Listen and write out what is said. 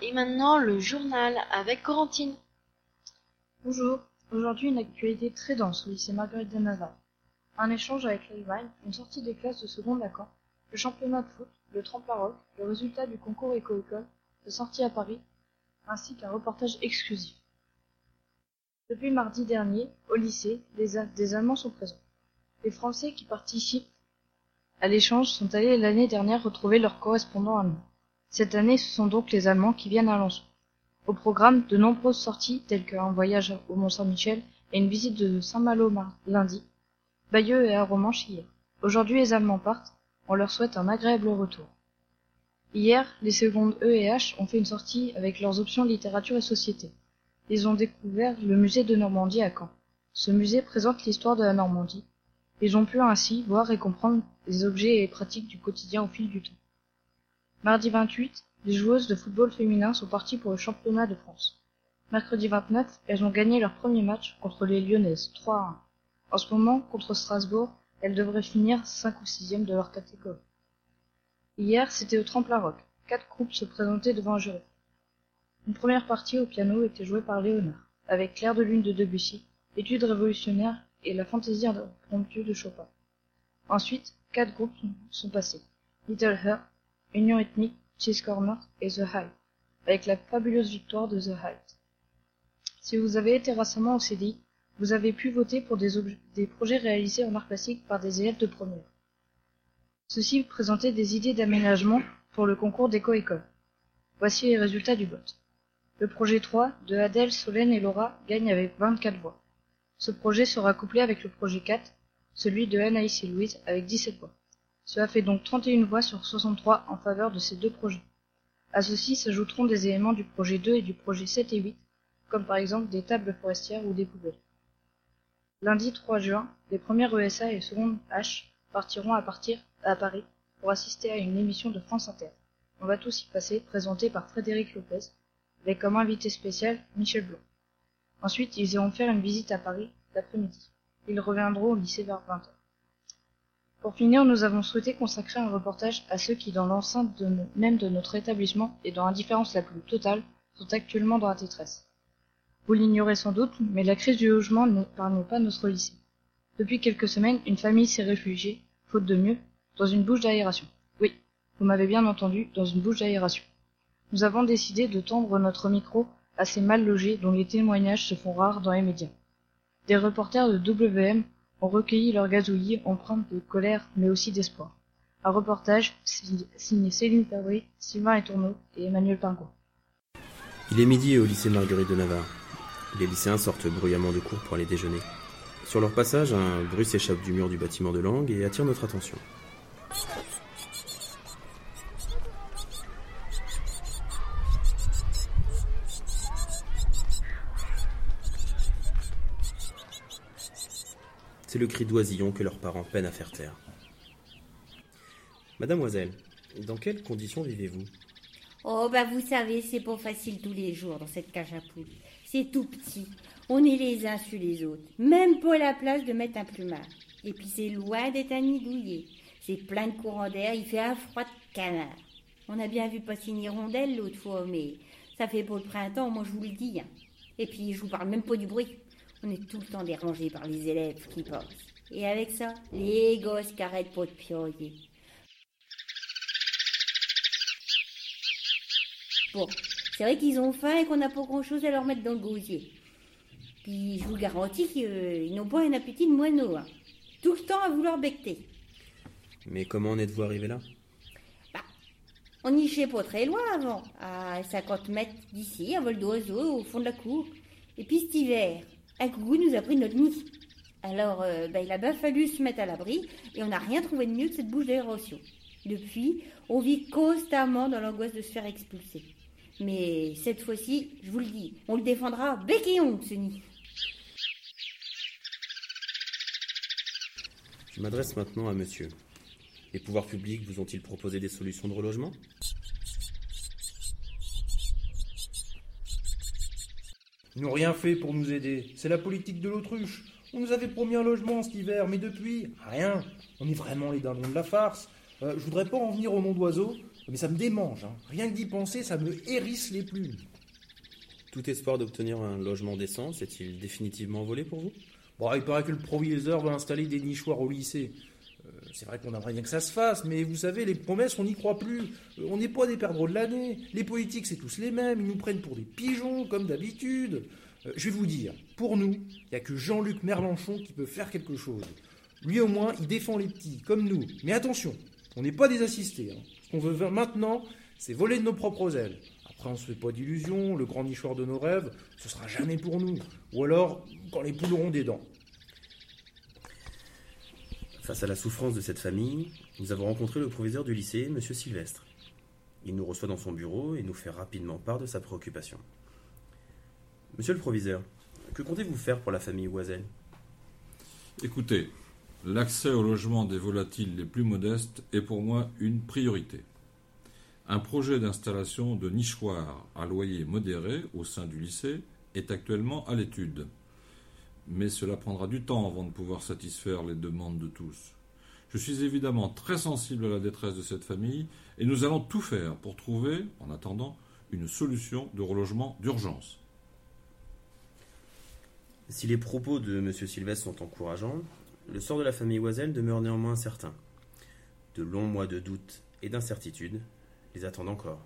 et maintenant le journal avec Corentine. Bonjour, aujourd'hui une actualité très dense au lycée Marguerite de. Un échange avec l'Allemagne, une sortie des classes de seconde à le championnat de foot, le tremplin le résultat du concours éco-école, de sortie à Paris, ainsi qu'un reportage exclusif. Depuis mardi dernier, au lycée, des Allemands sont présents. Les Français qui participent à l'échange sont allés l'année dernière retrouver leurs correspondants allemands. Cette année, ce sont donc les Allemands qui viennent à Alençon. Au programme, de nombreuses sorties telles qu'un voyage au Mont-Saint-Michel et une visite de Saint-Malo lundi, Bayeux et Aromanche hier. Aujourd'hui, les Allemands partent. On leur souhaite un agréable retour. Hier, les secondes E et H ont fait une sortie avec leurs options littérature et société. Ils ont découvert le musée de Normandie à Caen. Ce musée présente l'histoire de la Normandie. Ils ont pu ainsi voir et comprendre les objets et pratiques du quotidien au fil du temps. Mardi 28, les joueuses de football féminin sont parties pour le championnat de France. Mercredi 29, elles ont gagné leur premier match contre les Lyonnaises, 3 à 1. En ce moment, contre Strasbourg, elles devraient finir 5 ou 6e de leur catégorie. Hier, c'était au tremplin rock. Quatre groupes se présentaient devant un jury. Une première partie au piano était jouée par Léonard, avec Claire de Lune de Debussy, Études révolutionnaires et la fantaisie impromptue de Chopin. Ensuite, quatre groupes sont passés. Little Union ethnique, Cheese Corner et The Height, avec la fabuleuse victoire de The Height. Si vous avez été récemment au CDI, vous avez pu voter pour des, des projets réalisés en art plastique par des élèves de première. Ceux-ci présentaient des idées d'aménagement pour le concours d'éco-école. Voici les résultats du vote. Le projet 3 de Adèle, Solène et Laura gagne avec 24 voix. Ce projet sera couplé avec le projet 4, celui de Anaïs et Louise avec 17 voix. Cela fait donc 31 voix sur 63 en faveur de ces deux projets. À ceci s'ajouteront des éléments du projet 2 et du projet 7 et 8, comme par exemple des tables forestières ou des poubelles. Lundi 3 juin, les premières ESA et secondes H partiront à partir à Paris pour assister à une émission de France Inter. On va tous y passer, présenté par Frédéric Lopez, avec comme invité spécial Michel Blanc. Ensuite, ils iront faire une visite à Paris l'après-midi. Ils reviendront au lycée vers 20h. Pour finir, nous avons souhaité consacrer un reportage à ceux qui, dans l'enceinte même de notre établissement et dans l'indifférence la plus totale, sont actuellement dans la détresse. Vous l'ignorez sans doute, mais la crise du logement n'épargne pas notre lycée. Depuis quelques semaines, une famille s'est réfugiée, faute de mieux, dans une bouche d'aération. Oui, vous m'avez bien entendu, dans une bouche d'aération. Nous avons décidé de tendre notre micro à ces mal logés dont les témoignages se font rares dans les médias. Des reporters de WM ont recueilli leur gazouillis empreintes de colère mais aussi d'espoir. Un reportage signé Céline Perdry, Sylvain Etourneau et Emmanuel Pingot. Il est midi au lycée Marguerite de Navarre. Les lycéens sortent bruyamment de cours pour aller déjeuner. Sur leur passage, un bruit s'échappe du mur du bâtiment de langue et attire notre attention. C'est le cri d'oisillon que leurs parents peinent à faire taire. Mademoiselle, dans quelles conditions vivez-vous? Oh, bah vous savez, c'est pas facile tous les jours dans cette cage à poules. C'est tout petit. On est les uns sur les autres. Même pas la place de mettre un plumard. Et puis c'est loin d'être un nid douillet. C'est plein de courant d'air, il fait un froid de canard. On a bien vu passer une hirondelle l'autre fois, mais ça fait pas le printemps, moi je vous le dis. Hein. Et puis je vous parle même pas du bruit. On est tout le temps dérangé par les élèves qui passent. Et avec ça, les gosses qui arrêtent pas de pioyer. Bon, c'est vrai qu'ils ont faim et qu'on n'a pas grand-chose à leur mettre dans le gosier. Puis je vous garantis qu'ils n'ont pas un appétit de moineau. Hein. Tout le temps à vouloir becter. Mais comment en êtes-vous arrivé là? Bah, On nichait pas très loin avant, à 50 mètres d'ici, à vol d'oiseau, au fond de la cour. Et puis cet hiver, un coucou nous a pris notre nid. Alors, euh, bah, il a bien fallu se mettre à l'abri et on n'a rien trouvé de mieux que cette bouche d'aération. Depuis, on vit constamment dans l'angoisse de se faire expulser. Mais cette fois-ci, je vous le dis, on le défendra bec et ongle, ce nid. Je m'adresse maintenant à monsieur. Les pouvoirs publics vous ont-ils proposé des solutions de relogement? Ils n'ont rien fait pour nous aider. C'est la politique de l'autruche. On nous avait promis un logement cet hiver, mais depuis, rien. On est vraiment les dindons de la farce. Euh, je voudrais pas en venir au nom d'oiseau, mais ça me démange. hein. Rien que d'y penser, ça me hérisse les plumes. Tout espoir d'obtenir un logement décent s'est-il définitivement volé pour vous? Bon, il paraît que le proviseur va installer des nichoirs au lycée. Euh, c'est vrai qu'on aimerait bien que ça se fasse, mais vous savez, les promesses, on n'y croit plus. Euh, on n'est pas des perdreaux de l'année. Les politiques, c'est tous les mêmes. Ils nous prennent pour des pigeons, comme d'habitude. Euh, je vais vous dire, pour nous, il n'y a que Jean-Luc Merlanchon qui peut faire quelque chose. Lui, au moins, il défend les petits, comme nous. Mais attention, on n'est pas des assistés. hein. Ce qu'on veut maintenant, c'est voler de nos propres ailes. Après, on se fait pas d'illusions, le grand nichoir de nos rêves, ce sera jamais pour nous. Ou alors, quand les poules auront des dents. Face à la souffrance de cette famille, nous avons rencontré le proviseur du lycée, M. Sylvestre. Il nous reçoit dans son bureau et nous fait rapidement part de sa préoccupation. Monsieur le proviseur, que comptez-vous faire pour la famille Oisel? Écoutez, l'accès au logement des volatiles les plus modestes est pour moi une priorité. Un projet d'installation de nichoirs à loyer modéré au sein du lycée est actuellement à l'étude. Mais cela prendra du temps avant de pouvoir satisfaire les demandes de tous. Je suis évidemment très sensible à la détresse de cette famille et nous allons tout faire pour trouver, en attendant, une solution de relogement d'urgence. Si les propos de M. Sylvestre sont encourageants, le sort de la famille Oisel demeure néanmoins incertain. De longs mois de doute et d'incertitude les attendent encore.